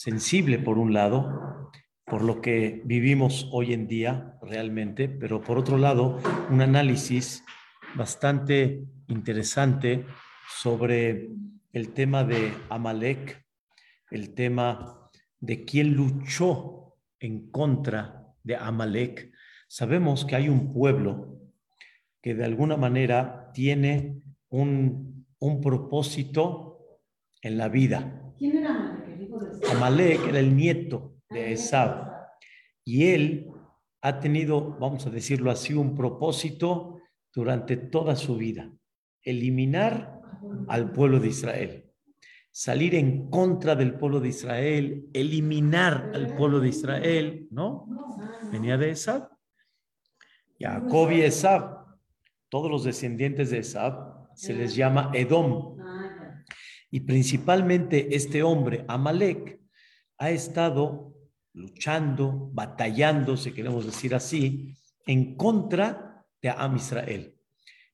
sensible por un lado, por lo que vivimos hoy en día realmente, pero por otro lado, un análisis bastante interesante sobre el tema de Amalek, el tema de quién luchó en contra de Amalek. Sabemos que hay un pueblo que de alguna manera tiene un, un propósito en la vida. ¿Quién era Amalek? Era el nieto de Esab y él ha tenido, vamos a decirlo así, un propósito durante toda su vida, eliminar al pueblo de Israel, salir en contra del pueblo de Israel, eliminar al pueblo de Israel, ¿no? Venía de Esab. Jacob y Esab, todos los descendientes de Esab, se les llama Edom. Y principalmente este hombre, Amalek, ha estado luchando, batallando, si queremos decir así, en contra de Am Israel.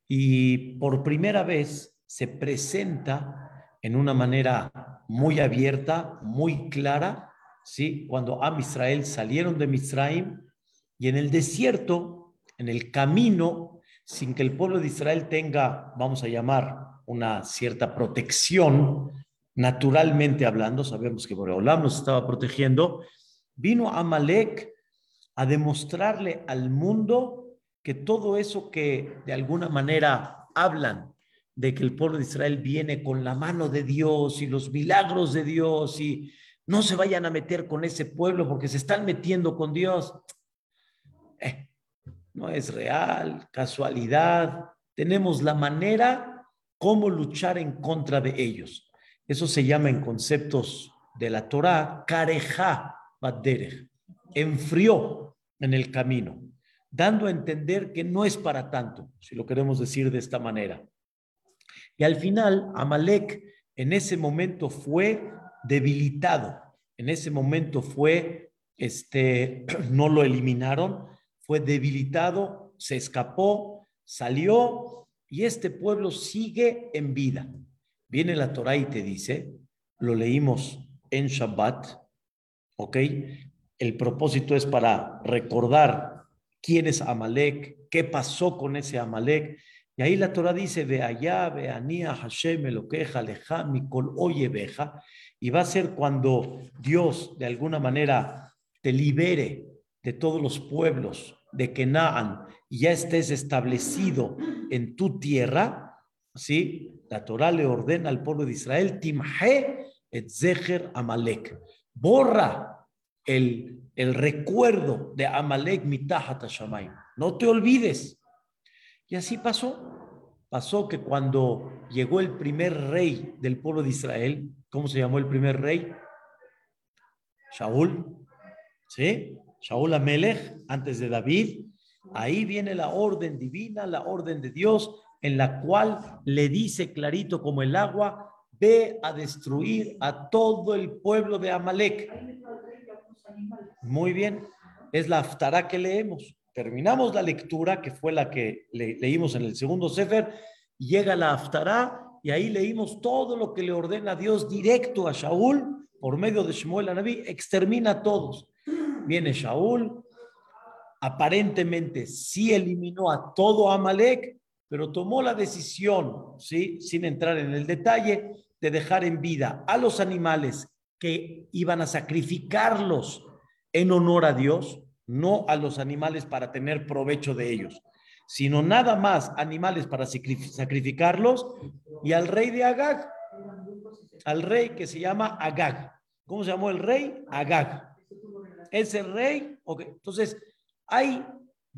Y por primera vez se presenta en una manera muy abierta, muy clara, ¿sí? cuando Am Israel salieron de Misraim y en el desierto, en el camino, sin que el pueblo de Israel tenga, vamos a llamar, una cierta protección, naturalmente hablando, sabemos que Boreolam nos estaba protegiendo, vino Amalek a demostrarle al mundo que todo eso que de alguna manera hablan de que el pueblo de Israel viene con la mano de Dios y los milagros de Dios y no se vayan a meter con ese pueblo porque se están metiendo con Dios. Eh, no es real, casualidad. Tenemos la manera cómo luchar en contra de ellos. Eso se llama en conceptos de la Torah, kareja baderech, enfrió en el camino, dando a entender que no es para tanto, si lo queremos decir de esta manera. Y al final, Amalek en ese momento fue debilitado, en ese momento fue, este, no lo eliminaron, fue debilitado, se escapó, salió y este pueblo sigue en vida. Viene la Torah y te dice, lo leímos en Shabbat, ¿ok? El propósito es para recordar quién es Amalek, qué pasó con ese Amalek. Y ahí la Torah dice, ve allá, ve anía, Hashem, lo queja, leja, mikol, oye, veja. Y va a ser cuando Dios de alguna manera te libere de todos los pueblos de Kenaan y ya estés establecido en tu tierra, ¿sí? La Torah le ordena al pueblo de Israel, Timhe et Zecher Amalek. Borra el, el recuerdo de Amalek mitahat Hashamayim. No te olvides. Y así pasó. Pasó que cuando llegó el primer rey del pueblo de Israel, ¿cómo se llamó el primer rey? Shaul, ¿sí? Shaul Amelech, antes de David, Ahí viene la orden divina, la orden de Dios, en la cual le dice clarito como el agua, ve a destruir a todo el pueblo de Amalek. Muy bien, es la aftará que leemos. Terminamos la lectura, que fue la que leímos en el segundo Sefer, llega la aftará y ahí leímos todo lo que le ordena Dios directo a Shaul por medio de Shmuel Anabí, extermina a todos. Viene Shaul, aparentemente sí eliminó a todo Amalek, pero tomó la decisión, ¿sí? sin entrar en el detalle, de dejar en vida a los animales que iban a sacrificarlos en honor a Dios, no a los animales para tener provecho de ellos, sino nada más animales para sacrificarlos y al rey de Agag, al rey que se llama Agag. ¿Cómo se llamó el rey? Agag. Ese rey, ok, entonces hay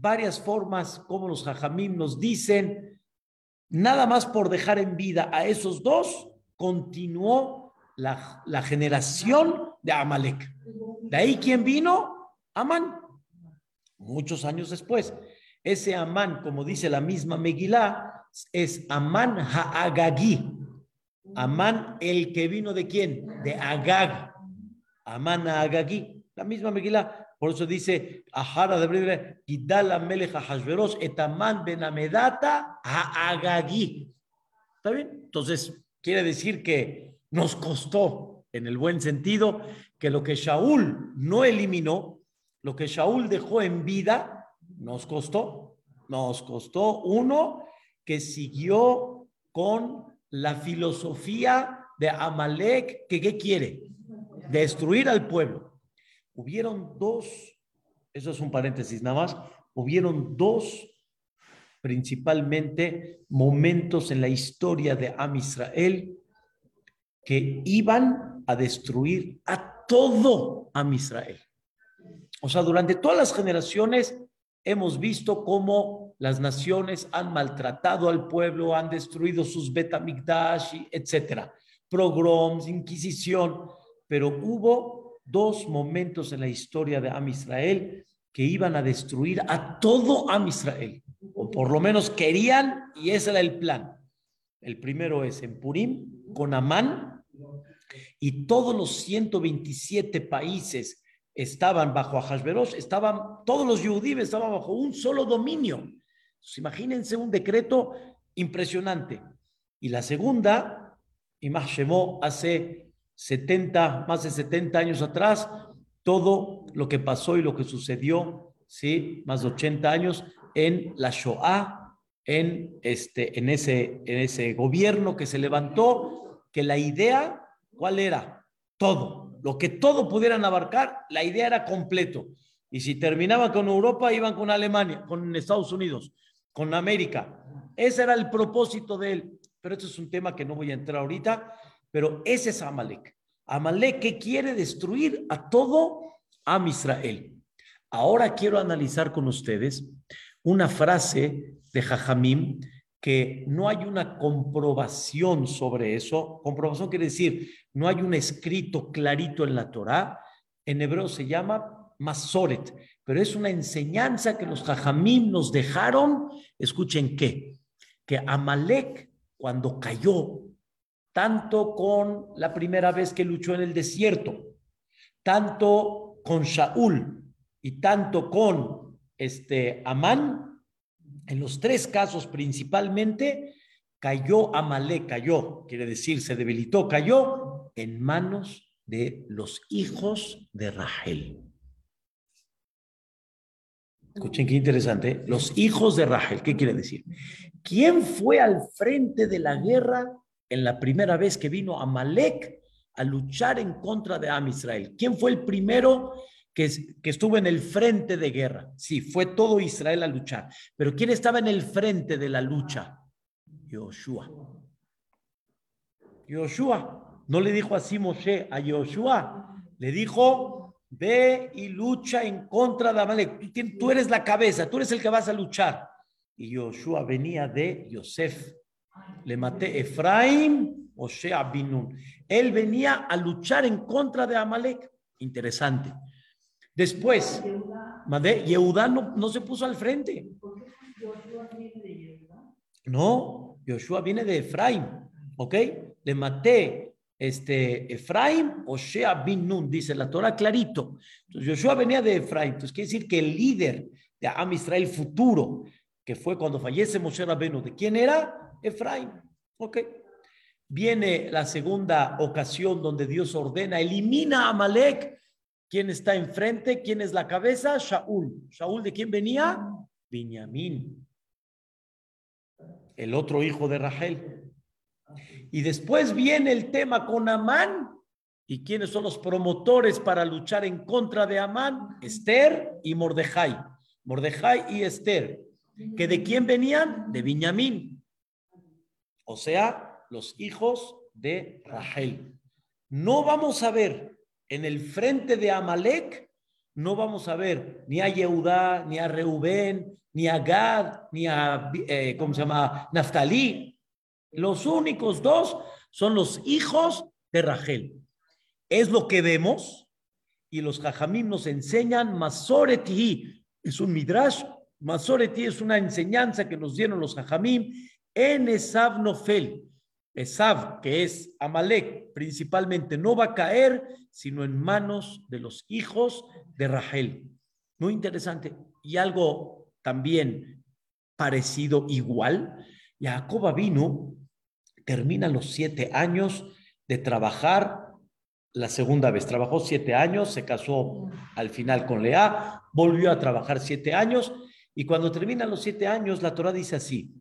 varias formas como los jajamim nos dicen, nada más por dejar en vida a esos dos, continuó la, la generación de Amalek. De ahí, ¿quién vino? Amán. Muchos años después. Ese Amán, como dice la misma Megilá, es Amán Ha'agagi. Amán, el que vino de quién? De Agag. Amán Ha'agagi. La misma Megilá. Por eso dice, Ahara de Gidala Melech Hashverosh, Etaman Benamedata Agagi. ¿Está bien? Entonces, quiere decir que nos costó en el buen sentido, que lo que Shaul no eliminó, lo que Shaul dejó en vida, nos costó, nos costó uno que siguió con la filosofía de Amalek, que ¿qué quiere? Destruir al pueblo. Hubieron dos, eso es un paréntesis nada más, hubieron dos principalmente momentos en la historia de Am Israel que iban a destruir a todo Am Israel. O sea, durante todas las generaciones hemos visto cómo las naciones han maltratado al pueblo, han destruido sus betamigdash, etcétera, pogroms, inquisición, pero hubo dos momentos en la historia de Am Israel que iban a destruir a todo Am Israel o por lo menos querían, y ese era el plan. El primero es en Purim, con Amán, y todos los 127 países estaban bajo Ahasverosh, estaban, todos los judíos estaban bajo un solo dominio. imagínense un decreto impresionante. Y la segunda, Shemó, hace 70, más de 70 años atrás, todo lo que pasó y lo que sucedió, ¿sí? Más de 80 años, en la Shoah, en, este, en, ese, en ese gobierno que se levantó, que la idea, ¿cuál era? Todo, lo que todo pudieran abarcar, la idea era completo. Y si terminaban con Europa, iban con Alemania, con Estados Unidos, con América. Ese era el propósito de él. Pero esto es un tema que no voy a entrar ahorita, pero ese es Amalek. Amalek que quiere destruir a todo a Israel. Ahora quiero analizar con ustedes una frase de Jajamim que no hay una comprobación sobre eso. Comprobación quiere decir, no hay un escrito clarito en la Torá. En hebreo se llama Masoret, pero es una enseñanza que los Jajamim nos dejaron. Escuchen qué, que Amalek cuando cayó, tanto con la primera vez que luchó en el desierto, tanto con Shaul y tanto con este, Amán, en los tres casos principalmente, cayó Amalek, cayó, quiere decir, se debilitó, cayó en manos de los hijos de Rahel. Escuchen qué interesante. Los hijos de Rahel, ¿qué quiere decir? ¿Quién fue al frente de la guerra en la primera vez que vino Amalek a luchar en contra de Am Israel? ¿Quién fue el primero que, estuvo en el frente de guerra. Sí, fue todo Israel a luchar. Pero ¿quién estaba en el frente de la lucha? Yoshua. Yoshua. No le dijo así Moshe a Yoshua. Le dijo, ve y lucha en contra de Amalek. Tú, eres la cabeza, tú eres el que vas a luchar. Y Yoshua venía de Yosef. Le maté Efraín, Osea Binun. Él venía a luchar en contra de Amalek. Interesante. Después, Yehudá no, no se puso al frente. No, Yoshua viene de Efraín, ¿ok? Le maté este, Efraín o Shea bin dice la Torah clarito. Entonces, Yoshua venía de Efraín. Entonces, quiere decir que el líder de Am Israel futuro, que fue cuando fallece Moshe Rabenu, ¿de quién era? Efraín, ¿ok? Viene la segunda ocasión donde Dios ordena, elimina a Amalek ¿Quién está enfrente? ¿Quién es la cabeza? Shaul. ¿Shaul de quién venía? Benjamín. El otro hijo de Rachel. Y después viene el tema con Amán. ¿Y quiénes son los promotores para luchar en contra de Amán? Esther y Mordejai. Mordejai y Esther. ¿Que de quién venían? De Benjamín. O sea, los hijos de Rachel. No vamos a ver en el frente de Amalek no vamos a ver ni a Yehudá, ni a Reubén, ni a Gad, ni a, eh, ¿cómo se llama? Naftalí. Los únicos dos son los hijos de Rachel. Es lo que vemos y los Jajamim nos enseñan Masoreti. Es un midrash. Masoreti es una enseñanza que nos dieron los Jajamim en Esav Nofel. Esav, que es Amalek, principalmente no va a caer sino en manos de los hijos de Rahel. Muy interesante. Y algo también parecido igual. Jacob vino, termina los siete años de trabajar la segunda vez. Trabajó siete años, se casó al final con Lea, volvió a trabajar siete años y cuando terminan los siete años, la Torah dice así,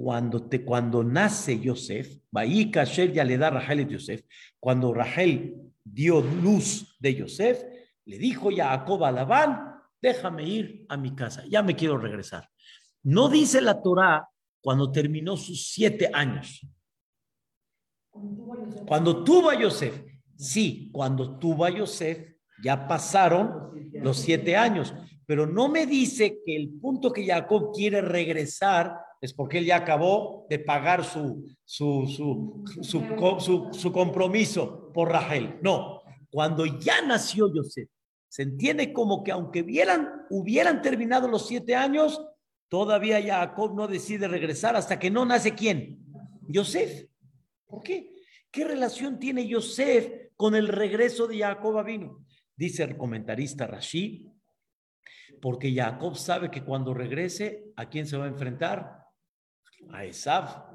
cuando, te, cuando nace Yosef, Kasher ya le da Rachel a Yosef, cuando Rachel dio luz de Yosef, le dijo Jacob a Labán, déjame ir a mi casa, ya me quiero regresar. No dice la Torah cuando terminó sus siete años. Cuando tuvo a Yosef, sí, cuando tuvo a Yosef, ya pasaron los siete años, pero no me dice que el punto que Jacob quiere regresar es porque él ya acabó de pagar su, su, su, su, compromiso por Rachel. No, cuando ya nació Yosef, se entiende como que aunque hubieran, hubieran terminado los siete años, todavía Jacob no decide regresar hasta que no nace quién? Yosef. ¿Por qué? ¿Qué relación tiene Yosef con el regreso de Jacob vino? Dice el comentarista Rashi, porque Jacob sabe que cuando regrese, ¿a quién se va a enfrentar? A Esav.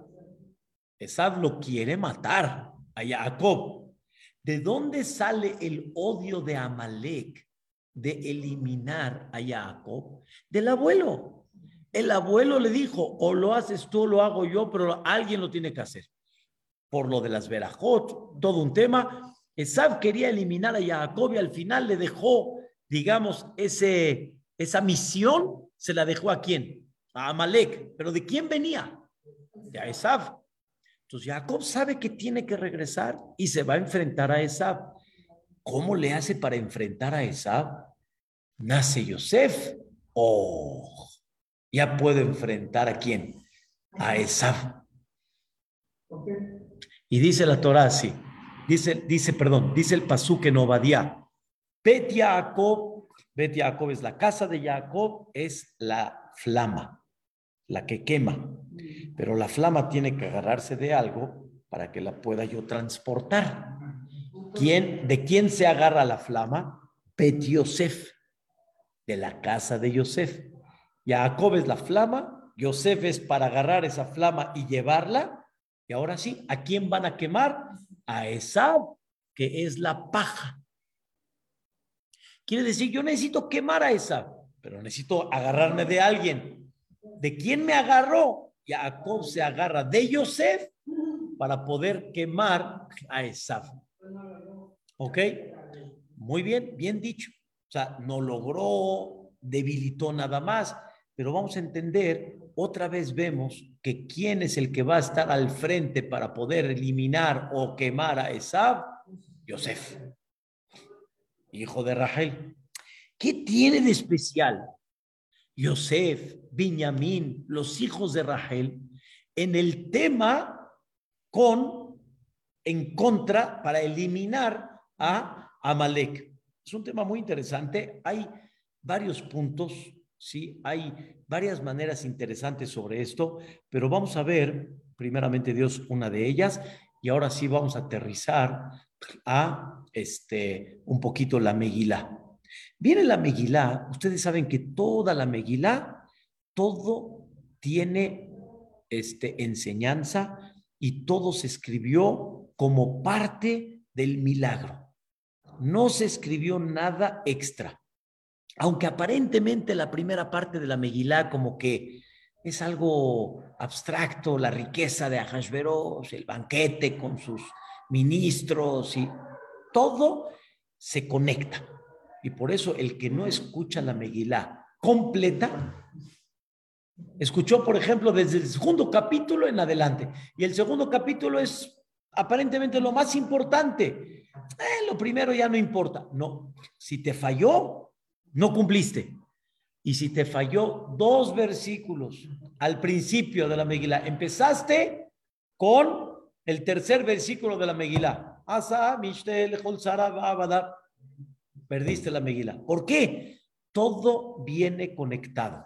Esav lo quiere matar a Jacob. ¿De dónde sale el odio de Amalek de eliminar a Jacob? Del abuelo. El abuelo le dijo, o lo haces tú o lo hago yo, pero alguien lo tiene que hacer. Por lo de las verajot, todo un tema. Esav quería eliminar a Jacob y al final le dejó, digamos, ese, esa misión, se la dejó a quién? A Amalek. ¿Pero de quién venía? De Esav. Entonces Jacob sabe que tiene que regresar y se va a enfrentar a Esav. ¿Cómo le hace para enfrentar a Esav? Nace Yosef. Oh, ya puede enfrentar a quién? A Esav. Y dice la Torah así. Dice, dice, perdón, dice el pasuk en Obadiah. Bet Jacob, Bet Jacob es la casa de Jacob, es la flama, la que quema. Pero la flama tiene que agarrarse de algo para que la pueda yo transportar. ¿Quién, ¿De quién se agarra la flama? Bet Yosef, de la casa de Yosef. Jacob es la flama, Yosef es para agarrar esa flama y llevarla. Y ahora sí, ¿a quién van a quemar? A Esab, que es la paja. Quiere decir, yo necesito quemar a Esab, pero necesito agarrarme de alguien. ¿De quién me agarró? Jacob se agarra de Yosef para poder quemar a Esaf. ¿Ok? Muy bien, bien dicho. O sea, no logró, debilitó nada más, pero vamos a entender, otra vez vemos que quién es el que va a estar al frente para poder eliminar o quemar a Esaf, Yosef, hijo de Rachel. ¿Qué tiene de especial Yosef, Benjamín, los hijos de Rachel, en el tema con, en contra, para eliminar a Amalek. Es un tema muy interesante. Hay varios puntos, sí, hay varias maneras interesantes sobre esto, pero vamos a ver, primeramente Dios, una de ellas, y ahora sí vamos a aterrizar a este, un poquito la Megilá. Viene la Megilá, ustedes saben que toda la Megilá, todo tiene este, enseñanza y todo se escribió como parte del milagro. No se escribió nada extra. Aunque aparentemente la primera parte de la Megilá como que es algo abstracto, la riqueza de Ahasveros, el banquete con sus ministros y todo se conecta. Y por eso el que no escucha la Megilá completa, escuchó, por ejemplo, desde el segundo capítulo en adelante. Y el segundo capítulo es aparentemente lo más importante. Eh, lo primero ya no importa. No, si te falló, no cumpliste. Y si te falló dos versículos al principio de la Megilá, empezaste con el tercer versículo de la Megilá. Asa, Mishtel, perdiste la Megila. ¿Por qué? Todo viene conectado.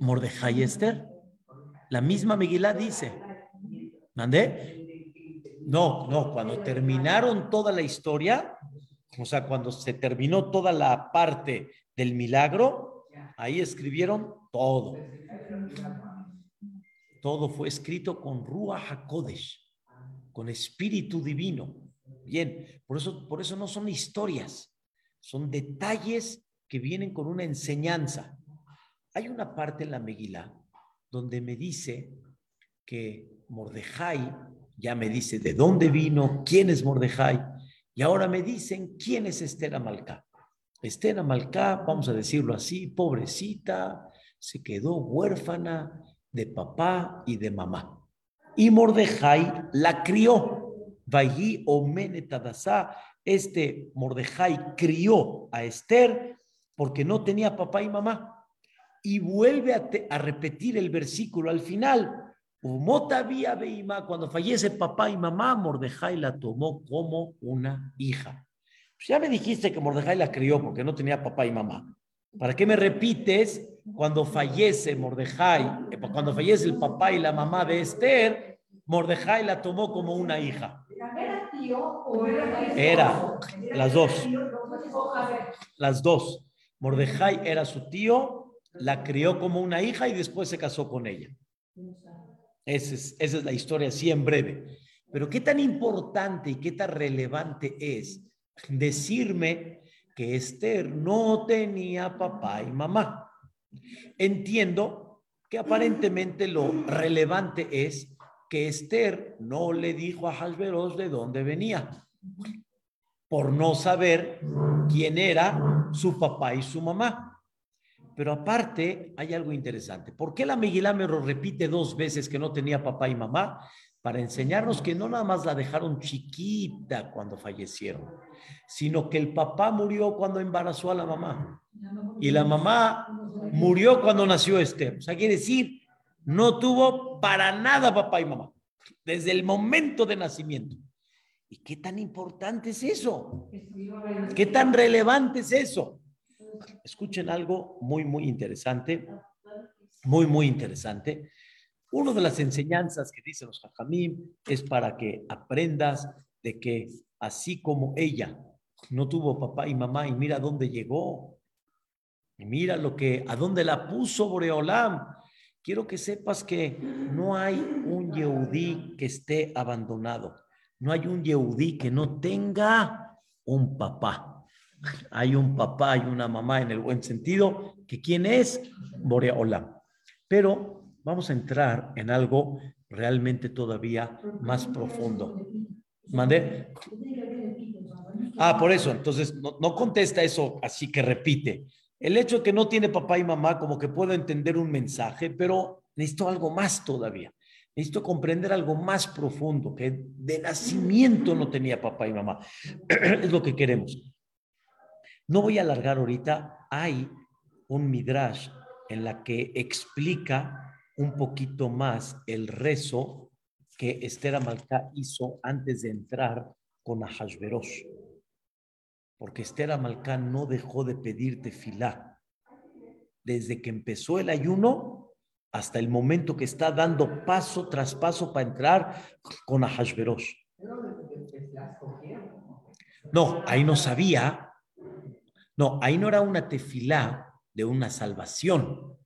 Mordejai Esther, la misma Megilá dice, ¿mandé? No, no, cuando terminaron toda la historia, o sea, cuando se terminó toda la parte del milagro, ahí escribieron todo. Todo fue escrito con Ruach HaKodesh, con espíritu divino. Bien, por eso, por eso no son historias, son detalles que vienen con una enseñanza. Hay una parte en la Megilá donde me dice que Mordejai ya me dice de dónde vino, quién es Mordejai, y ahora me dicen quién es Esther Amalcá. Esther Amalcá, vamos a decirlo así, pobrecita, se quedó huérfana de papá y de mamá. Y Mordejai la crió. Vayí Omenetadasá, este Mordejai crió a Esther porque no tenía papá y mamá. Y vuelve a, repetir el versículo al final. Motavía Beima, cuando fallece papá y mamá, Mordejai la tomó como una hija. Pues ya me dijiste que Mordejai la crió porque no tenía papá y mamá. ¿Para qué me repites cuando fallece Mordejai, eh, cuando fallece el papá y la mamá de Esther, Mordejai la tomó como una hija? Era las dos. Las dos. Mordejai era su tío, la crió como una hija y después se casó con ella. Esa es, esa es la historia así en breve. Pero qué tan importante y qué tan relevante es decirme que Esther no tenía papá y mamá. Entiendo que aparentemente lo relevante es que Esther no le dijo a Hasberos de dónde venía, por no saber quién era su papá y su mamá. Pero aparte, hay algo interesante. ¿Por qué la Megilá me lo repite dos veces que no tenía papá y mamá? Para enseñarnos que no nada más la dejaron chiquita cuando fallecieron, sino que el papá murió cuando embarazó a la mamá. Y la mamá murió cuando nació Esther. O sea, quiere decir, no tuvo para nada papá y mamá, desde el momento de nacimiento. ¿Y qué tan importante es eso? ¿Qué tan relevante es eso? Escuchen algo muy, muy interesante, muy, muy interesante. Una de las enseñanzas que dicen los Jajamim es para que aprendas de que así como ella no tuvo papá y mamá y mira dónde llegó, y mira lo que, a dónde la puso Boreolam. Quiero que sepas que no hay un Yehudí que esté abandonado. No hay un Yehudí que no tenga un papá. Hay un papá y una mamá en el buen sentido, que quién es Borea Olam. Pero vamos a entrar en algo realmente todavía más profundo. ¿Mandé? Ah, por eso, entonces no, no, contesta eso así que repite. El hecho de que no tiene papá y mamá, como que puedo entender un mensaje, pero necesito algo más todavía. Necesito comprender algo más profundo, que de nacimiento no tenía papá y mamá. es lo que queremos. No voy a alargar ahorita, hay un midrash en la que explica un poquito más el rezo que Esther Amalcá hizo antes de entrar con Ahasverosh. Porque Esther Amalcá no dejó de pedir tefilá. Desde que empezó el ayuno hasta el momento que está dando paso tras paso para entrar con Ahasverosh. No, ahí no sabía no, ahí no era una tefilá de una salvación.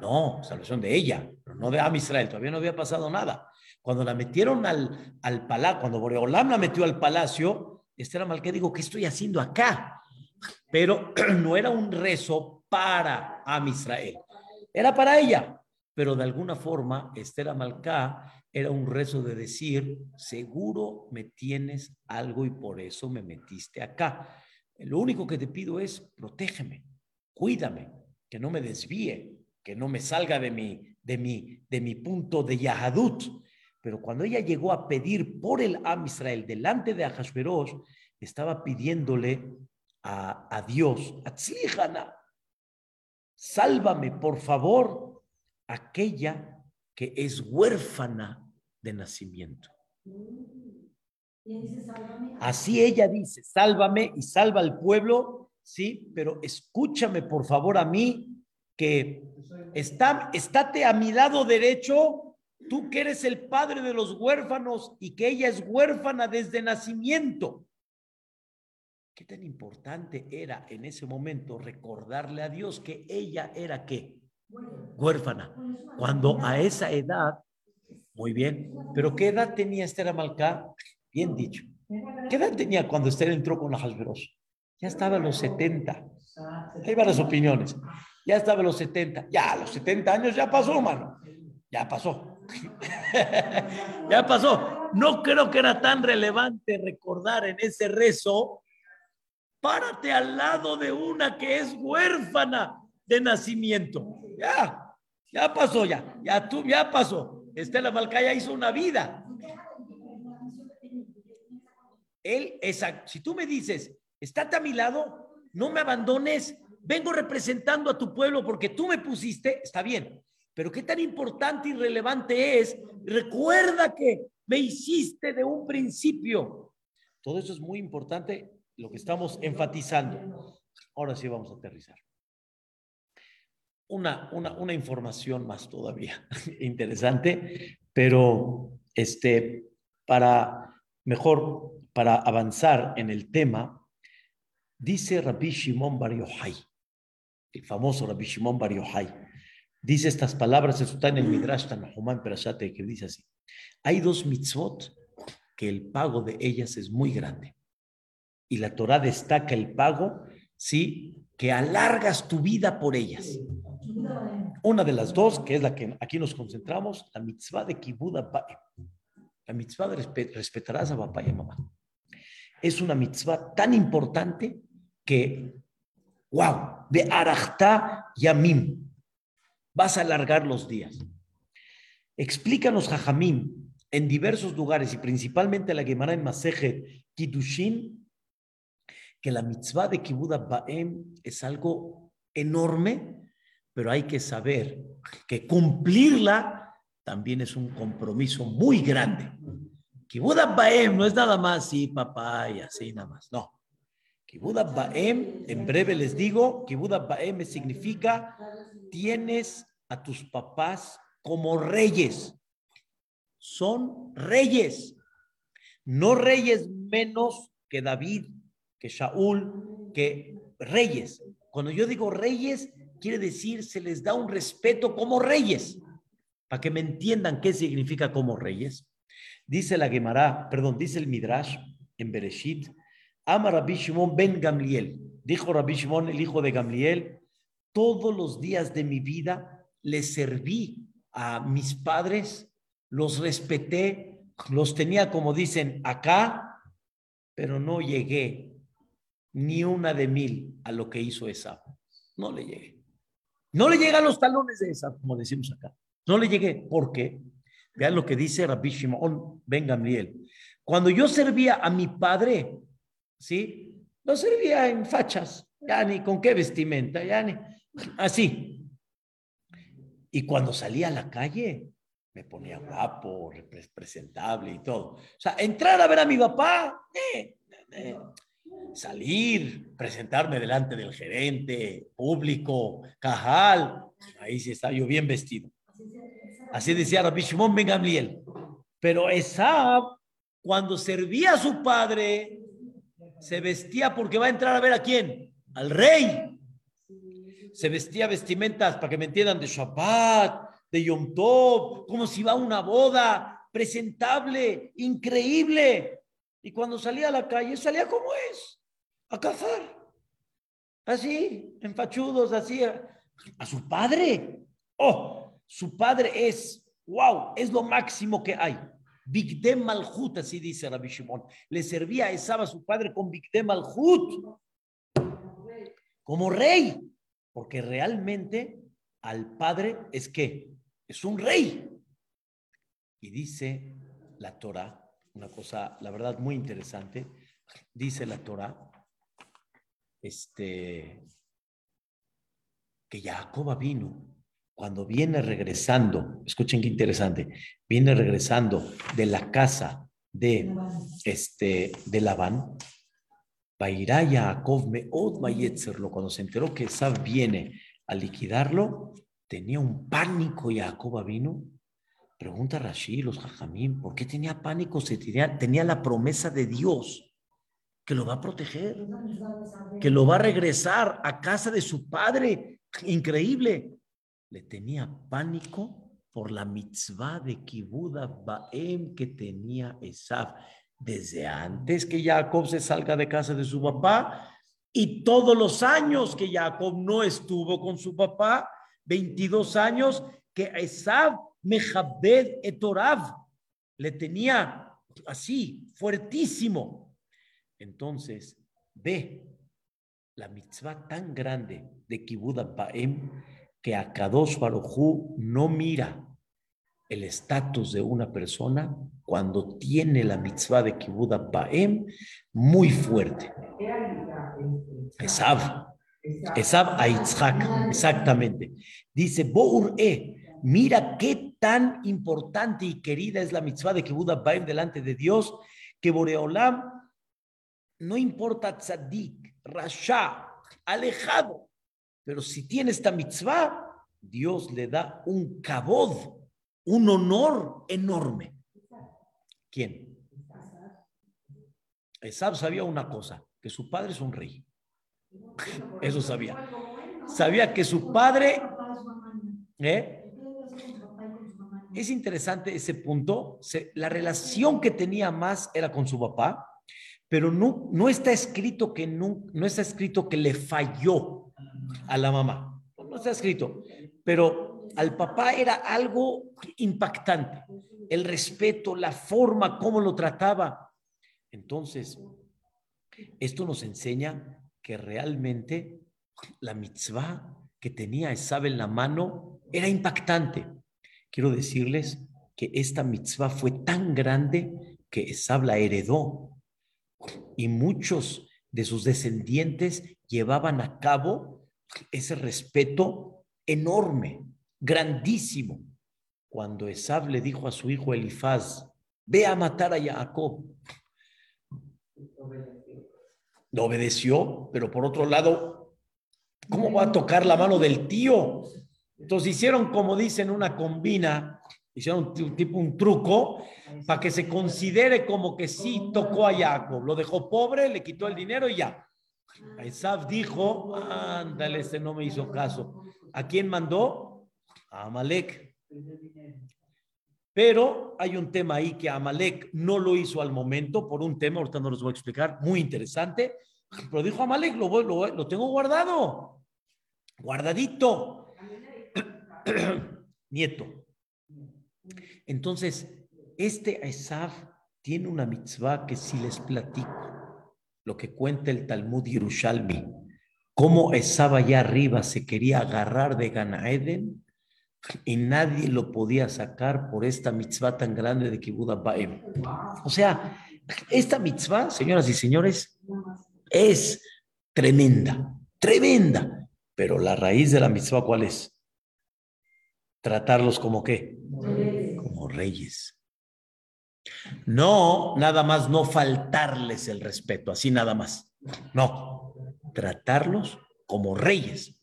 No, salvación de ella, pero no de Am Israel. Todavía no había pasado nada. Cuando la metieron al, al palacio, cuando Boreolam la metió al palacio, Esther Amalcá digo, ¿qué estoy haciendo acá? Pero no era un rezo para Am Israel. Era para ella. Pero de alguna forma, Esther Amalcá era un rezo de decir, seguro me tienes algo y por eso me metiste acá. Lo único que te pido es protégeme, cuídame, que no me desvíe, que no me salga de mi, de mi, de mi punto de Yahadut. Pero cuando ella llegó a pedir por el Am Israel delante de Ahashverosh, estaba pidiéndole a, a Dios, sálvame por favor aquella que es huérfana de nacimiento. Así ella dice, sálvame y salva al pueblo, sí, pero escúchame por favor a mí, que está, a mi lado derecho, tú que eres el padre de los huérfanos y que ella es huérfana desde nacimiento. ¿Qué tan importante era en ese momento recordarle a Dios que ella era qué? Huérfana. Cuando a esa edad, muy bien, pero ¿qué edad tenía Esther Amalcá? Bien dicho. ¿Qué edad tenía cuando Esther entró con la Hasberos? Ya estaba a los 70. Hay varias opiniones. Ya estaba a los 70. Ya, a los 70 años ya pasó, mano. Ya pasó. ya pasó. No creo que era tan relevante recordar en ese rezo. Párate al lado de una que es huérfana de nacimiento. Ya, ya pasó, ya. Ya tú, ya pasó. Estela Malcaya hizo una vida. Él, esa, si tú me dices, estate a mi lado, no me abandones, vengo representando a tu pueblo porque tú me pusiste, está bien, pero qué tan importante y relevante es, recuerda que me hiciste de un principio. Todo eso es muy importante, lo que estamos enfatizando. Ahora sí vamos a aterrizar. Una, una, una información más todavía interesante, pero este, para mejor, para avanzar en el tema, Dice Rabbi Shimon Bar el famoso Rabbi Shimon Bar Yochai, dice estas palabras, está en el Midrash Tanahumán Perashate, que dice así, hay dos mitzvot que el pago de ellas es muy grande. Y la Torah destaca el pago, sí, que alargas tu vida por ellas. Una de las dos, que es la que aquí nos concentramos, la mitzvah de Kibud La mitzvah de respetarás a papá y a mamá. Es una mitzvah tan importante que, wow, de Arachta Yamim, vas a alargar los días. Explícanos, Jajamim, en diversos lugares y principalmente la Gemara en Masejet Kiddushin, que la mitzvah de Kibbutz Baem es algo enorme, pero hay que saber que cumplirla también es un compromiso muy grande. Kibbutz no es nada más, sí, papá, y así nada más, no. Kibuda Baem, en breve les digo, Kibuda Baem significa tienes a tus papás como reyes. Son reyes. No reyes menos que David, que Shaul, que reyes. Cuando yo digo reyes, quiere decir se les da un respeto como reyes. Para que me entiendan qué significa como reyes. Dice la Gemara, perdón, dice el Midrash en Bereshit, Ama Rabbi Shimon ben Gamliel. Dijo Rabbi Shimon, el hijo de Gamliel, todos los días de mi vida le serví a mis padres, los respeté, los tenía como dicen acá, pero no llegué ni una de mil a lo que hizo esa. No le llegué. No le llegan los talones de esa, como decimos acá. No le llegué. ¿Por qué? Vean lo que dice Rabbi Shimon ben Gamliel. Cuando yo servía a mi padre, ¿sí? No servía en fachas, ya ni con qué vestimenta, ya ni así. Y cuando salía a la calle, me ponía guapo, presentable y todo. O sea, entrar a ver a mi papá, eh, eh, salir, presentarme delante del gerente, público, cajal, ahí sí estaba yo bien vestido. Así decía Rabbi Shimon Ben Gamliel. Pero esa, cuando servía a su padre, se vestía porque va a entrar a ver a quién, al rey. Se vestía vestimentas, para que me entiendan, de Shabbat, de Yom Tov, como si va a una boda, presentable, increíble. Y cuando salía a la calle, salía como es, a cazar. Así, en fachudos, así, a su padre. Oh, su padre es, wow, es lo máximo que hay. Bigdem Malhut, así dice Rabbi Shimon. Le servía a Esaba, su padre, con Bigdem Malhut. Como rey. Porque realmente al padre es que es un rey. Y dice la Torah, una cosa, la verdad, muy interesante. Dice la Torah, este, que Jacob vino cuando viene regresando, escuchen qué interesante, viene regresando de la casa de, este, de Labán, Bairá Yaakov Meod Mayetzerlo, cuando se enteró que Esab viene a liquidarlo, tenía un pánico Jacob vino. Pregunta Rashi, los Jajamín, ¿por qué tenía pánico? Se tenía, tenía la promesa de Dios que lo va a proteger, que lo va a regresar a casa de su padre. Increíble. Le tenía pánico por la mitzvah de Kibuda Baem que tenía Esav desde antes que Jacob se salga de casa de su papá y todos los años que Jacob no estuvo con su papá, 22 años que Esav Mejabed Etorav le tenía así, fuertísimo. Entonces, ve la mitzvah tan grande de Kibuda Baem que a Kadosh Barujú no mira el estatus de una persona cuando tiene la mitzvah de Kibuda Baem muy fuerte. Esav, Esav a Yitzhak, exactamente. Dice, Bour E, mira qué tan importante y querida es la mitzvah de Kibuda Baem delante de Dios, que Boreolam no importa tzadik, rasha, alejado, pero si tiene esta mitzvah, Dios le da un cabod, un honor enorme. ¿Quién? Esab sabía una cosa, que su padre es un rey. Eso sabía. Sabía que su padre... ¿eh? Es interesante ese punto. la relación que tenía más era con su papá, pero no, no está escrito que no, no está escrito que le falló a la mamá. No está escrito, pero al papá era algo impactante. El respeto, la forma, cómo lo trataba. Entonces, esto nos enseña que realmente la mitzvah que tenía Esab en la mano era impactante. Quiero decirles que esta mitzvah fue tan grande que Esab la heredó y muchos de sus descendientes llevaban a cabo ese respeto enorme, grandísimo. Cuando Esab le dijo a su hijo Elifaz, ve a matar a Jacob, lo obedeció, pero por otro lado, ¿cómo va a tocar la mano del tío? Entonces hicieron, como dicen, una combina, hicieron un tipo un truco para que se considere como que sí tocó a Jacob. Lo dejó pobre, le quitó el dinero y ya. Isaac dijo, ándale, este no me hizo caso. ¿A quién mandó? A Amalek. Pero hay un tema ahí que Amalek no lo hizo al momento por un tema, ahorita no los voy a explicar, muy interesante. Pero dijo Amalek, lo, lo, lo tengo guardado, guardadito. Nieto. Entonces, este Esaf tiene una mitzvah que si les platico, lo que cuenta el Talmud Yerushalmi, cómo Esaf allá arriba se quería agarrar de Ganaeden y nadie lo podía sacar por esta mitzvah tan grande de Kibuda Baem. O sea, esta mitzvah, señoras y señores, es tremenda, tremenda. Pero la raíz de la mitzvah, ¿cuál es? Tratarlos como qué? Como reyes. No, nada más no faltarles el respeto, así nada más. No, tratarlos como reyes.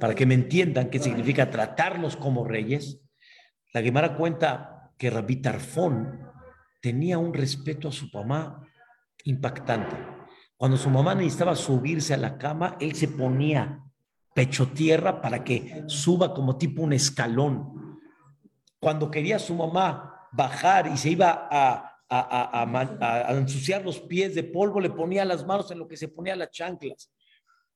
Para que me entiendan qué significa tratarlos como reyes, la Gemara cuenta que Rabí Tarfón tenía un respeto a su mamá impactante. Cuando su mamá necesitaba subirse a la cama, él se ponía pecho tierra para que suba como tipo un escalón. Cuando quería su mamá bajar y se iba a, a, ensuciar los pies de polvo, le ponía las manos en lo que se ponía las chanclas.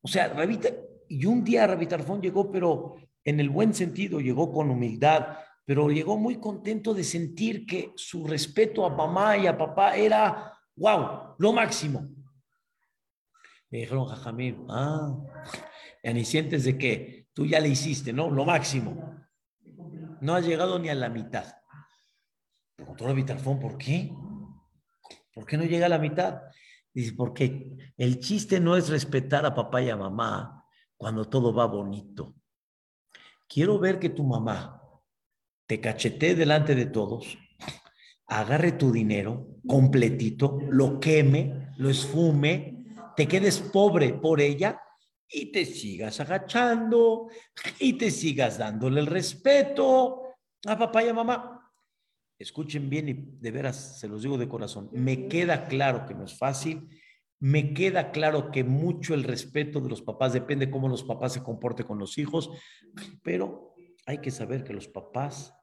O sea, Rabita, y un día Rabitarfón llegó, pero en el buen sentido, llegó con humildad, pero llegó muy contento de sentir que su respeto a mamá y a papá era, wow, lo máximo. Me dijeron, Jajamín, ah, ni sientes de que tú ya le hiciste, ¿no? Lo máximo. No has llegado ni a la mitad. Vitalfón, ¿por qué? ¿Por qué no llega a la mitad? Dice, porque el chiste no es respetar a papá y a mamá cuando todo va bonito. Quiero ver que tu mamá te cachetee delante de todos, agarre tu dinero completito, lo queme, lo esfume, te quedes pobre por ella y te sigas agachando y te sigas dándole el respeto a papá y a mamá. Escuchen bien y de veras se los digo de corazón. Me queda claro que no es fácil. Me queda claro que mucho el respeto de los papás depende cómo los papás se comporten con los hijos, pero hay que saber que los papás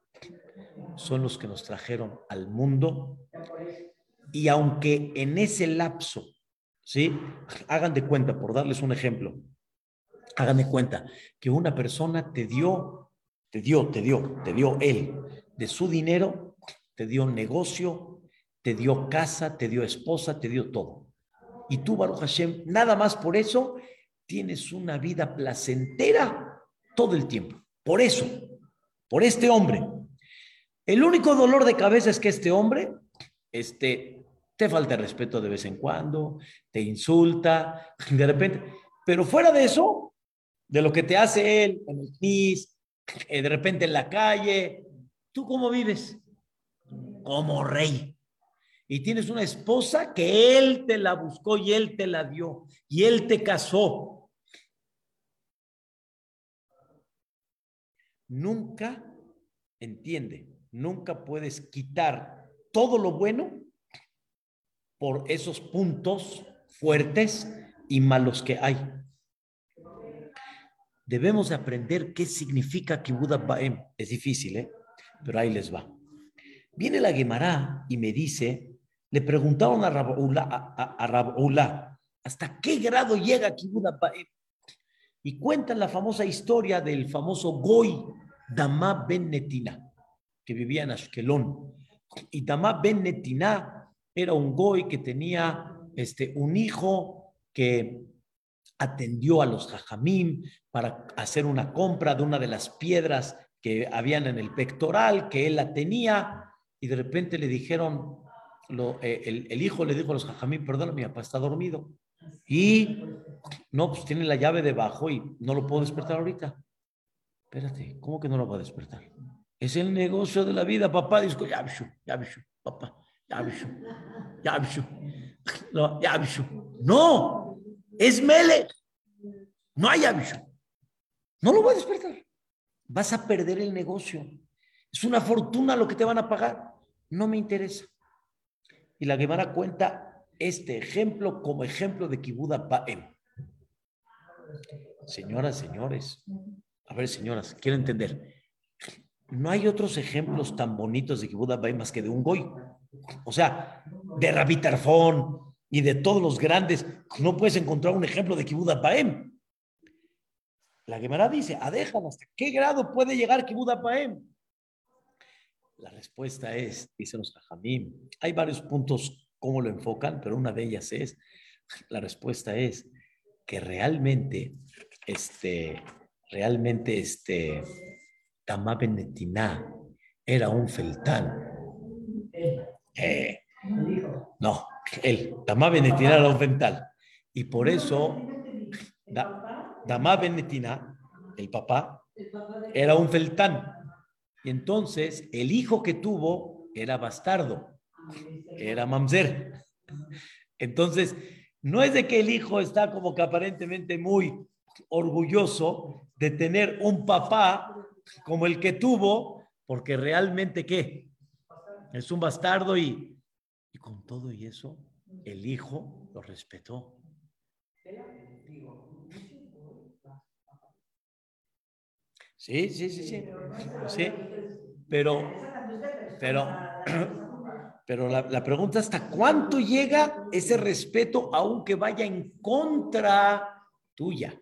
son los que nos trajeron al mundo y aunque en ese lapso, ¿sí? Hagan de cuenta, por darles un ejemplo, hagan de cuenta que una persona te dio, te dio, te dio, te dio él de su dinero, te dio negocio, te dio casa, te dio esposa, te dio todo. Y tú, Baruch Hashem, nada más por eso tienes una vida placentera todo el tiempo. Por eso, por este hombre. El único dolor de cabeza es que este hombre este, te falta respeto de vez en cuando, te insulta, de repente. Pero fuera de eso, de lo que te hace él en el PIS, eh, de repente en la calle, ¿tú cómo vives? Como rey. Y tienes una esposa que él te la buscó y él te la dio y él te casó. Nunca, entiende, nunca puedes quitar todo lo bueno por esos puntos fuertes y malos que hay. Debemos aprender qué significa Kibbutz Baem. Es difícil, ¿eh? Pero ahí les va. Viene la Gemara y me dice, le preguntaron a Rabula, a, ¿hasta qué grado llega Baem? Y cuentan la famosa historia del famoso Goy Damá Ben Netina, que vivía en Ashkelon. Y Damá Ben Netina era un Goy que tenía este, un hijo que atendió a los jajamim para hacer una compra de una de las piedras que habían en el pectoral, que él la tenía, y de repente le dijeron, eh, el, hijo le dijo a los jajamim, perdón, mi papá está dormido. Y no, pues tiene la llave debajo y no lo puedo despertar ahorita. Espérate, ¿cómo que no lo va a despertar? Es el negocio de la vida, papá. Dice, ya ya papá, ya ya No, ya No, es Mele. No hay aviso. No lo va a despertar. Vas a perder el negocio. Es una fortuna lo que te van a pagar. No me interesa. Y la Gemara cuenta este ejemplo como ejemplo de Kibuda Baem. Señoras, señores, a ver, señoras, quiero entender. No hay otros ejemplos tan bonitos de Kibuda Baem más que de un goy. O sea, de Rabbi Tarfón y de todos los grandes, no puedes encontrar un ejemplo de Kibuda Baem. La Gemara dice, adejan, ¿hasta qué grado puede llegar Kibuda Paem? La respuesta es, dicen los Jajamim, hay varios puntos cómo lo enfocan, pero una de ellas es, la respuesta es que realmente, este, realmente, este, Tamá Benetina era un feltán. Eh, no, él, Tamá Benetina era un feltán. Y por eso, Damá Benetina, el papá, era un feltán. Entonces el hijo que tuvo era bastardo, era mamzer. Entonces, no es de que el hijo está como que aparentemente muy orgulloso de tener un papá como el que tuvo, porque realmente qué? Es un bastardo y, y con todo y eso, el hijo lo respetó. Sí, sí, sí, sí. Sí, pero, pero, pero la, pregunta es hasta cuánto llega ese respeto aunque vaya en contra tuya.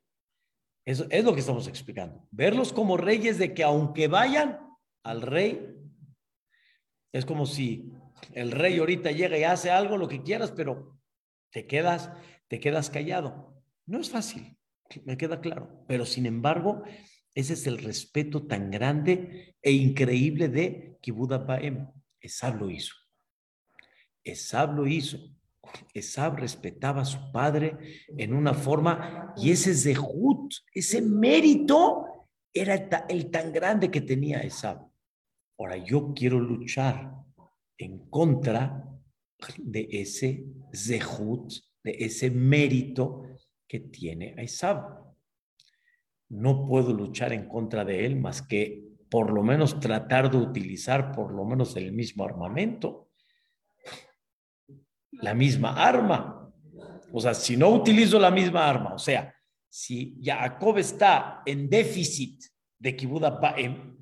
Eso es lo que estamos explicando. Verlos como reyes de que aunque vayan al rey, es como si el rey ahorita llega y hace algo, lo que quieras, pero te quedas, te quedas callado. No es fácil, me queda claro. Pero sin embargo, ese es el respeto tan grande e increíble de Kibuda Baem. Esab lo hizo. Esab lo hizo. Esab respetaba a su padre en una forma y ese zehut, ese mérito era el, tan grande que tenía Esab. Ahora yo quiero luchar en contra de ese zehut, de ese mérito que tiene Esab no puedo luchar en contra de él más que por lo menos tratar de utilizar por lo menos el mismo armamento, la misma arma. O sea, si no utilizo la misma arma, o sea, si Jacob está en déficit de Kibuda Paem,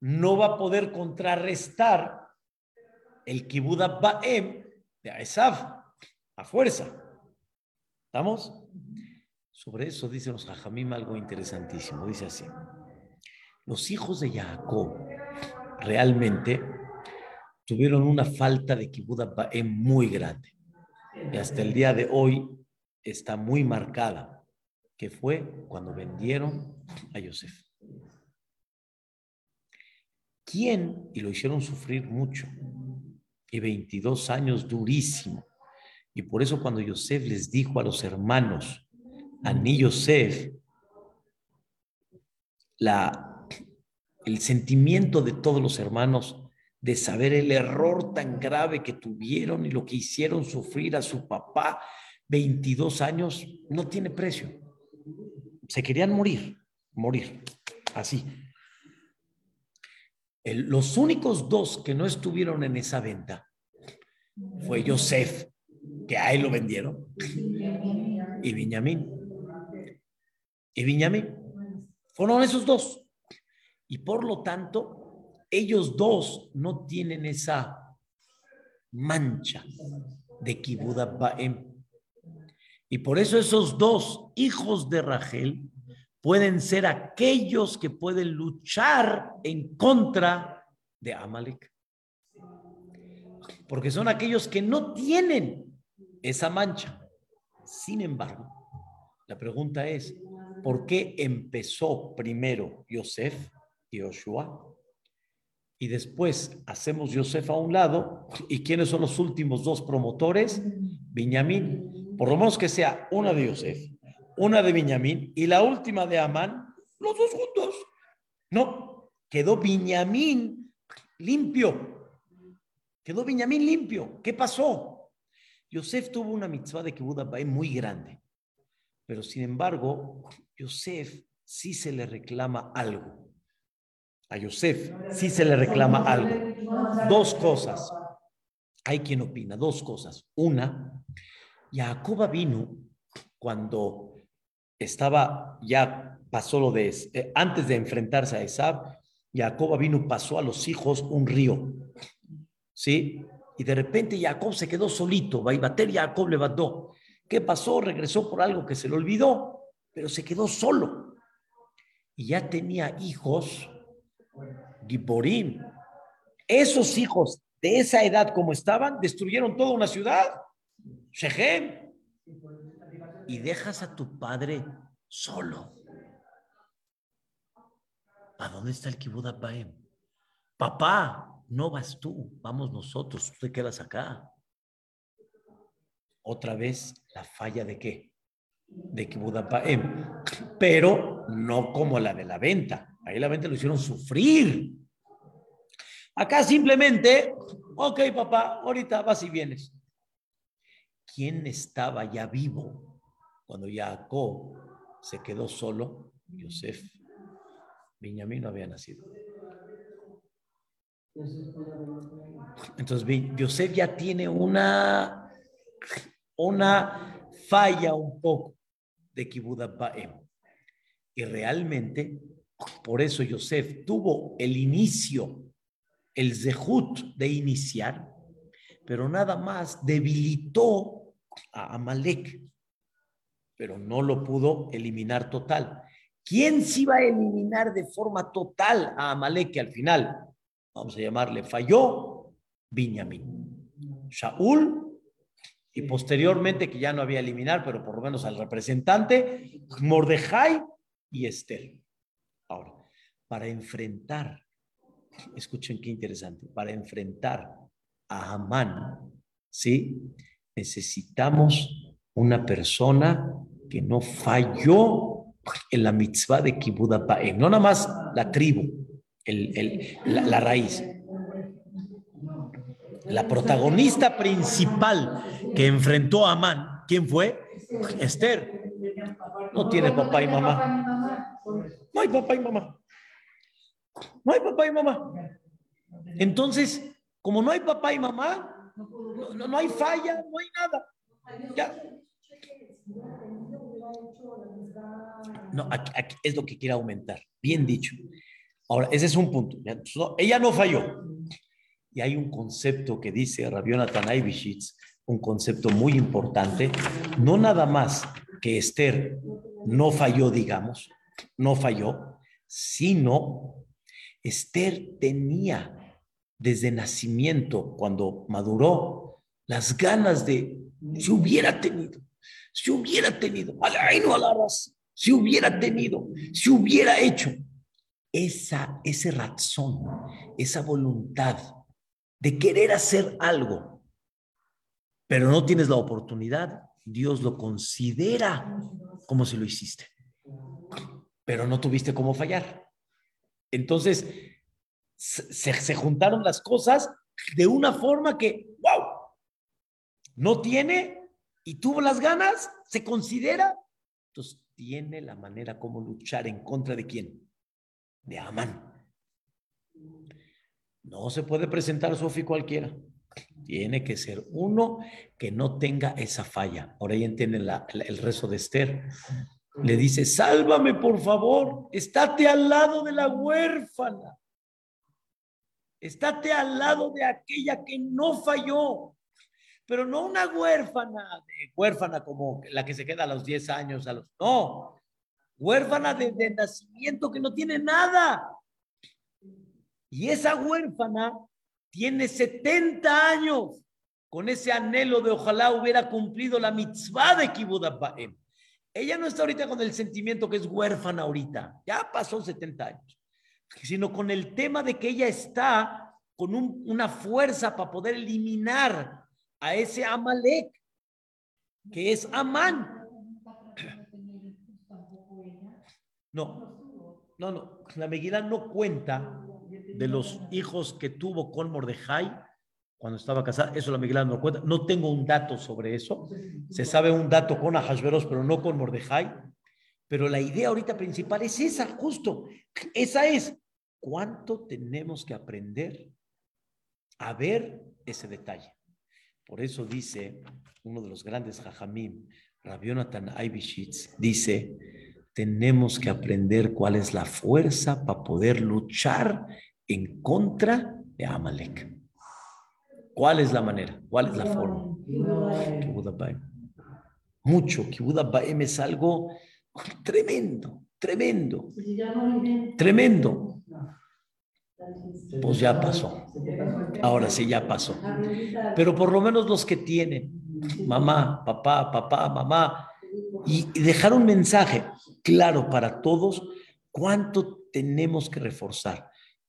no va a poder contrarrestar el Kibud Baem de Aesaf a fuerza. ¿Estamos? Sobre eso dice los Jajamim algo interesantísimo. Dice así: Los hijos de Jacob realmente tuvieron una falta de Kibud muy grande. Y hasta el día de hoy está muy marcada, que fue cuando vendieron a Yosef. ¿Quién? Y lo hicieron sufrir mucho. Y 22 años durísimo. Y por eso cuando Yosef les dijo a los hermanos, a ni Yosef, la, el sentimiento de todos los hermanos de saber el error tan grave que tuvieron y lo que hicieron sufrir a su papá 22 años, no tiene precio. Se querían morir, morir, así los únicos dos que no estuvieron en esa venta fue Yosef, que a él lo vendieron, y Viñamín. Y Viñamín. Fueron esos dos. Y por lo tanto, ellos dos no tienen esa mancha de Kibuda Baem. Y por eso esos dos hijos de Rachel pueden ser aquellos que pueden luchar en contra de Amalek. Porque son aquellos que no tienen esa mancha. Sin embargo, la pregunta es, ¿por qué empezó primero Yosef y Joshua? Y después hacemos Yosef a un lado. ¿Y quiénes son los últimos dos promotores? Benjamín. Por lo menos que sea una de Yosef una de Viñamín y la última de Amán, los dos juntos. No, quedó Viñamín limpio. Quedó Viñamín limpio. ¿Qué pasó? Yosef tuvo una mitzvah de Kibbutz muy grande, pero sin embargo, Yosef sí se le reclama algo. A Yosef sí se le reclama algo. Dos cosas. Hay quien opina, dos cosas. Una, Jacob vino cuando estaba, ya pasó lo de, eh, antes de enfrentarse a Esab, Jacob vino, pasó a los hijos un río, ¿sí? Y de repente Jacob se quedó solito, Baibater Jacob levantó. ¿Qué pasó? Regresó por algo que se le olvidó, pero se quedó solo. Y ya tenía hijos, Giborim. Esos hijos de esa edad como estaban, destruyeron toda una ciudad. Shechem, y dejas a tu padre solo. ¿A dónde está el Kibbutz Papá, no vas tú, vamos nosotros, tú te quedas acá. Otra vez la falla de qué? De Kibbutz Pero no como la de la venta. Ahí la venta lo hicieron sufrir. Acá simplemente, ok, papá, ahorita vas y vienes. ¿Quién estaba ya vivo cuando Jacob se quedó solo, Yosef, Benjamín no había nacido. Entonces, Yosef ya tiene una, una falla un poco de Kibuda Baem. Y realmente, por eso Yosef tuvo el inicio, el zehut de iniciar, pero nada más debilitó a Amalek pero no lo pudo eliminar total. ¿Quién sí va a eliminar de forma total a Amalek al final? Vamos a llamarle, falló Binyamin. Shaul y posteriormente, que ya no había eliminar, pero por lo menos al representante, Mordejai y Esther. Ahora, para enfrentar, escuchen qué interesante, para enfrentar a Amán, ¿sí? Necesitamos una persona que no falló en la mitzvah de Kibbutz Baem, no nada más la tribu, el, la, raíz. La protagonista principal que enfrentó a Amán, ¿quién fue? Esther. No tiene papá y mamá. No hay papá y mamá. No hay papá y mamá. Entonces, como no hay papá y mamá, no, no hay falla, no hay nada. Ya, no, aquí, es lo que quiere aumentar. Bien dicho. Ahora, ese es un punto. ella no falló. Y hay un concepto que dice Rabiona Tanaibishitz, un concepto muy importante, no nada más que Esther no falló, digamos, no falló, sino Esther tenía desde nacimiento, cuando maduró, las ganas de, si hubiera tenido, si hubiera tenido, si hubiera tenido, si hubiera hecho, esa, ese razón, esa voluntad de querer hacer algo, pero no tienes la oportunidad, Dios lo considera como si lo hiciste, pero no tuviste cómo fallar. Entonces, se, juntaron las cosas de una forma que, wow, no tiene y tuvo las ganas, se considera, entonces tiene la manera como luchar en contra de quién? de Amán. No se puede presentar Sofi cualquiera. Tiene que ser uno que no tenga esa falla. Por ahí entienden el rezo de Esther. Le dice, sálvame por favor, estate al lado de la huérfana. Estate al lado de aquella que no falló. Pero no una huérfana, de, huérfana como la que se queda a los 10 años, a los... No, huérfana de, nacimiento que no tiene nada. Y esa huérfana tiene 70 años con ese anhelo de ojalá hubiera cumplido la mitzvah de Kibbutz Ella no está ahorita con el sentimiento que es huérfana ahorita, ya pasó 70 años, sino con el tema de que ella está con una fuerza para poder eliminar a ese Amalek, que es Amán. No, no, no. La Megilá no cuenta de los hijos que tuvo con Mordejai cuando estaba casada. Eso la Megilá no cuenta. No tengo un dato sobre eso. Se sabe un dato con Ahasveros, pero no con Mordejai. Pero la idea ahorita principal es esa, justo. Esa es. ¿Cuánto tenemos que aprender a ver ese detalle? Por eso dice uno de los grandes Jajamim, Rabionatan Aibishitz, dice tenemos que aprender cuál es la fuerza para poder luchar en contra de Amalek. ¿Cuál es la manera? ¿Cuál es la forma? Mucho. Kibbutz es algo tremendo, tremendo, tremendo. Pues ya pasó. Ahora sí, ya pasó. Pero por lo menos los que tienen, mamá, papá, papá, mamá, y dejar un mensaje claro para todos cuánto tenemos que reforzar.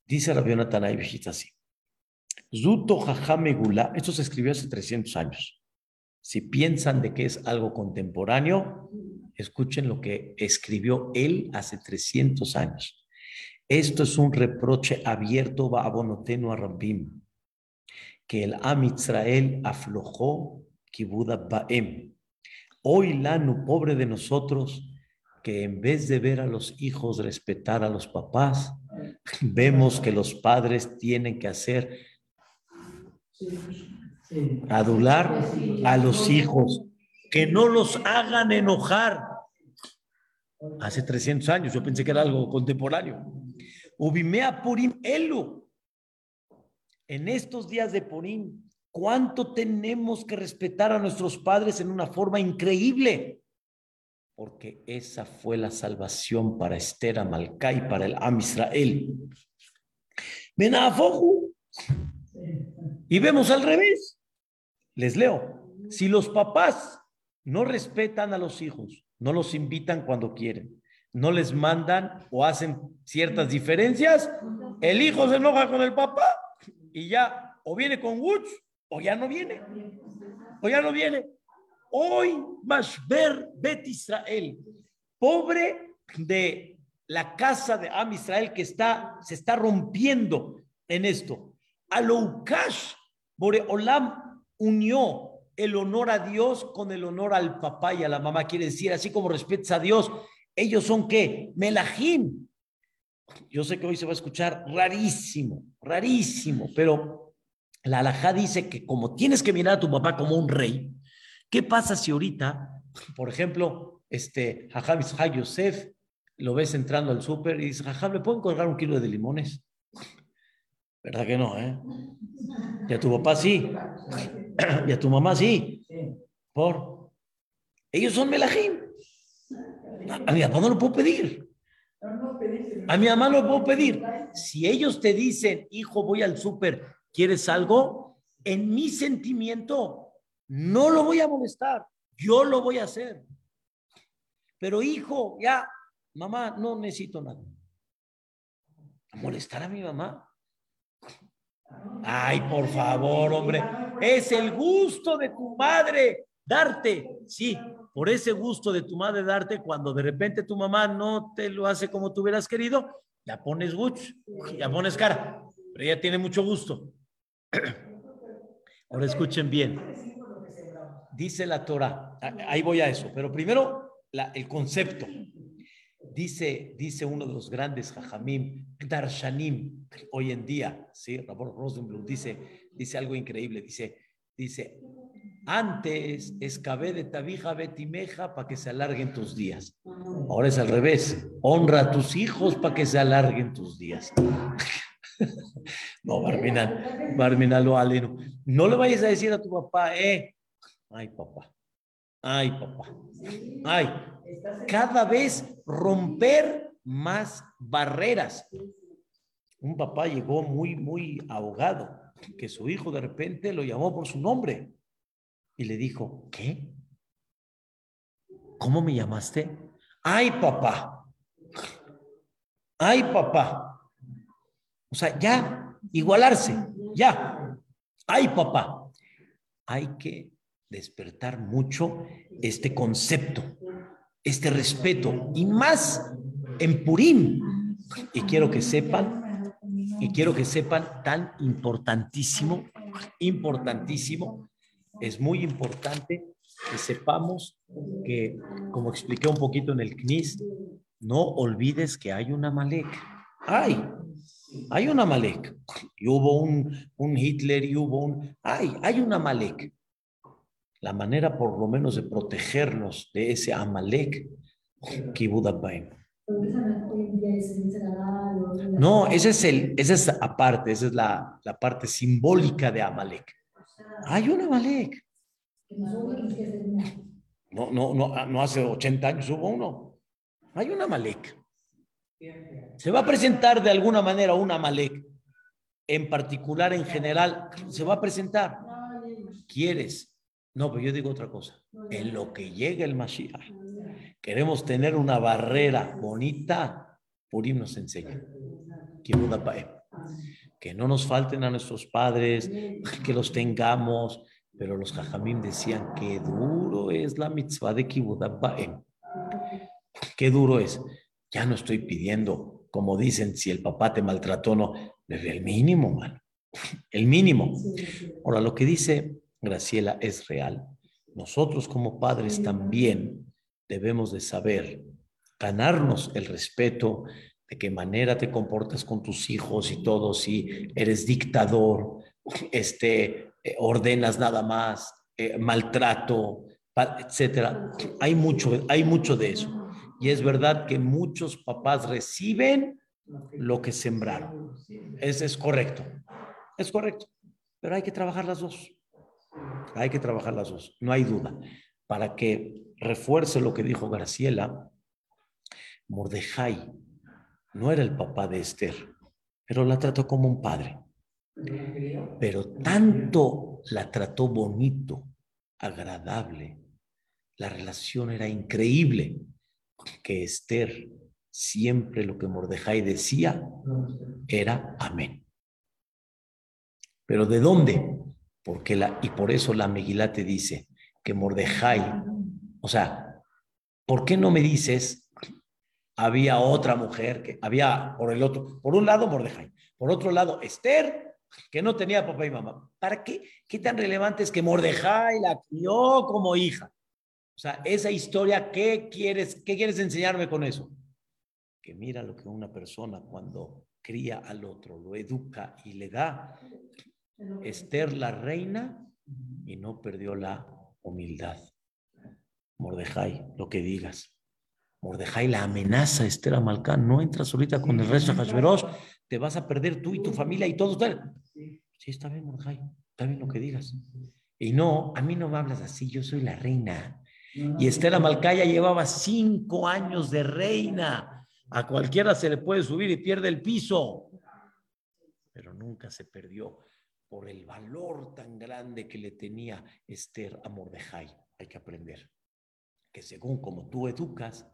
Dice Rabiona Tanay así. Zuto Gula, esto se escribió hace 300 años. Si piensan de que es algo contemporáneo, escuchen lo que escribió él hace 300 años. Esto es un reproche abierto a Bonoteno a Rabim, que el Am Israel aflojó Kibuda Baem Hoy, Lanu, pobre de nosotros, que en vez de ver a los hijos respetar a los papás, vemos que los padres tienen que hacer adular a los hijos, que no los hagan enojar. Hace 300 años, yo pensé que era algo contemporáneo. Ubimea Elu. En estos días de Purim, ¿Cuánto tenemos que respetar a nuestros padres en una forma increíble? Porque esa fue la salvación para Esther Amalcá y para el Am Israel. Y vemos al revés. Les leo. Si los papás no respetan a los hijos, no los invitan cuando quieren, no les mandan o hacen ciertas diferencias, el hijo se enoja con el papá y ya o viene con Wutz o ya no viene, o ya no viene. Hoy ver Bet Israel, pobre de la casa de Am Israel que está, se está rompiendo en esto. Aloukash, Boreolam unió el honor a Dios con el honor al papá y a la mamá. Quiere decir, así como respetas a Dios, ellos son qué? Melahim. Yo sé que hoy se va a escuchar rarísimo, rarísimo, pero la alajá dice que como tienes que mirar a tu papá como un rey, ¿qué pasa si ahorita, por ejemplo, este Jajam Yosef lo ves entrando al súper y dices, jajá, ¿le pueden colgar un kilo de limones? ¿Verdad que no, eh? Y a tu papá sí. Y a tu mamá sí. Por. Ellos son melajim. A mi papá no lo puedo pedir. A mi mamá no lo puedo pedir. Si ellos te dicen, hijo, voy al súper, ¿quieres algo? En mi sentimiento, no lo voy a molestar. Yo lo voy a hacer. Pero hijo, ya, mamá, no necesito nada. ¿A molestar a mi mamá? Ay, por favor, hombre. Es el gusto de tu madre darte. Sí, por ese gusto de tu madre darte, cuando de repente tu mamá no te lo hace como tú hubieras querido, ya pones guch, ya pones cara. Pero ella tiene mucho gusto. Ahora escuchen bien. Dice la Torah, ahí voy a eso, pero primero el concepto. Dice, dice uno de los grandes Jajamim, Darshanim, hoy en día, ¿sí? Rabor Rosenblum dice, dice algo increíble, dice, dice, antes escabé de tabija betimeja para que se alarguen tus días. Ahora es al revés, honra a tus hijos para que se alarguen tus días. no, Barminal, Barminal lo aleno. No le vayas a decir a tu papá, eh, ay papá, ay papá, ay, cada vez romper más barreras. Un papá llegó muy, muy ahogado, que su hijo de repente lo llamó por su nombre y le dijo, ¿qué? ¿Cómo me llamaste? Ay, papá. Ay, papá. O sea, ya, igualarse, ya. Ay, papá. Hay que despertar mucho este concepto este respeto y más en Purim. Y quiero que sepan, y quiero que sepan tan importantísimo, importantísimo, es muy importante que sepamos que, como expliqué un poquito en el CNIS, no olvides que hay una Malek. Hay, hay una Malek. Y hubo un, un Hitler y hubo un... Hay, hay una Malek la manera por lo menos de protegernos de ese Amalek, Kibudabaim. No, ese es el, esa es aparte, esa es la, la parte simbólica de Amalek. Hay un Amalek. No, no, no, no hace 80 años hubo uno. Hay un Amalek. Se va a presentar de alguna manera un Amalek. En particular, en general, se va a presentar. ¿Quieres no, pero yo digo otra cosa. En lo que llega el Mashiach, queremos tener una barrera bonita, Purim nos enseña. Que no nos falten a nuestros padres, que los tengamos, pero los jajamim decían que duro es la mitzvah de Kibbutz Qué duro es. Ya no estoy pidiendo, como dicen, si el papá te maltrató o no, el mínimo, mano. El mínimo. Ahora, lo que dice Graciela, es real. Nosotros como padres también debemos de saber ganarnos el respeto, de qué manera te comportas con tus hijos y todo, si eres dictador, este, eh, ordenas nada más, eh, maltrato, etcétera. Hay mucho, hay mucho de eso. Y es verdad que muchos papás reciben lo que sembraron. Ese es correcto. Es correcto. Pero hay que trabajar las dos. Hay que trabajar las dos, no hay duda. Para que refuerce lo que dijo Graciela, Mordejai no era el papá de Esther, pero la trató como un padre. Pero tanto la trató bonito, agradable, la relación era increíble, que Esther siempre lo que Mordejai decía era amén. Pero ¿de dónde? Porque la, y por eso la Megilá te dice que Mordejai, o sea, ¿por qué no me dices había otra mujer que había por el otro, por un lado Mordejai, por otro lado Esther, que no tenía papá y mamá? ¿Para qué? ¿Qué tan relevante es que Mordejai la crió como hija? O sea, esa historia, ¿qué quieres, qué quieres enseñarme con eso? Que mira lo que una persona cuando cría al otro, lo educa y le da, Esther la reina y no perdió la humildad. Mordejai, lo que digas. Mordejai la amenaza a Esther Amalcán, no entras ahorita con el rey Hashverosh, te vas a perder tú y tu familia y todos. Sí, está bien, Mordejai, está bien lo que digas. Y no, a mí no me hablas así, yo soy la reina. Y Esther Amalcaya llevaba cinco años de reina. A cualquiera se le puede subir y pierde el piso. Pero nunca se perdió por el valor tan grande que le tenía Esther a Mordejai. Hay que aprender que según como tú educas,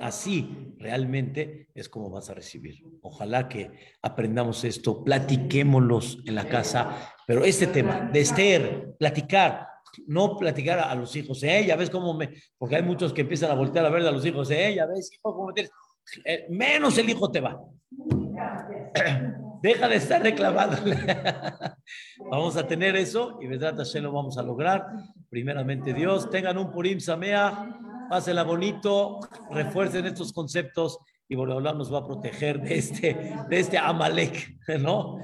así realmente es como vas a recibir. Ojalá que aprendamos esto, platiquémoslos en la casa, pero este tema de Esther, platicar, no platicar a, los hijos, eh, ya ves cómo me, porque hay muchos que empiezan a voltear a ver a los hijos, eh, ya ves, cómo eh, menos el hijo te va. Deja de estar reclamando. vamos a tener eso y Vedrat Hashem lo vamos a lograr. Primeramente Dios, tengan un Purim Samea, pásenla bonito, refuercen estos conceptos y Boreolá nos va a proteger de este, de este Amalek, ¿no?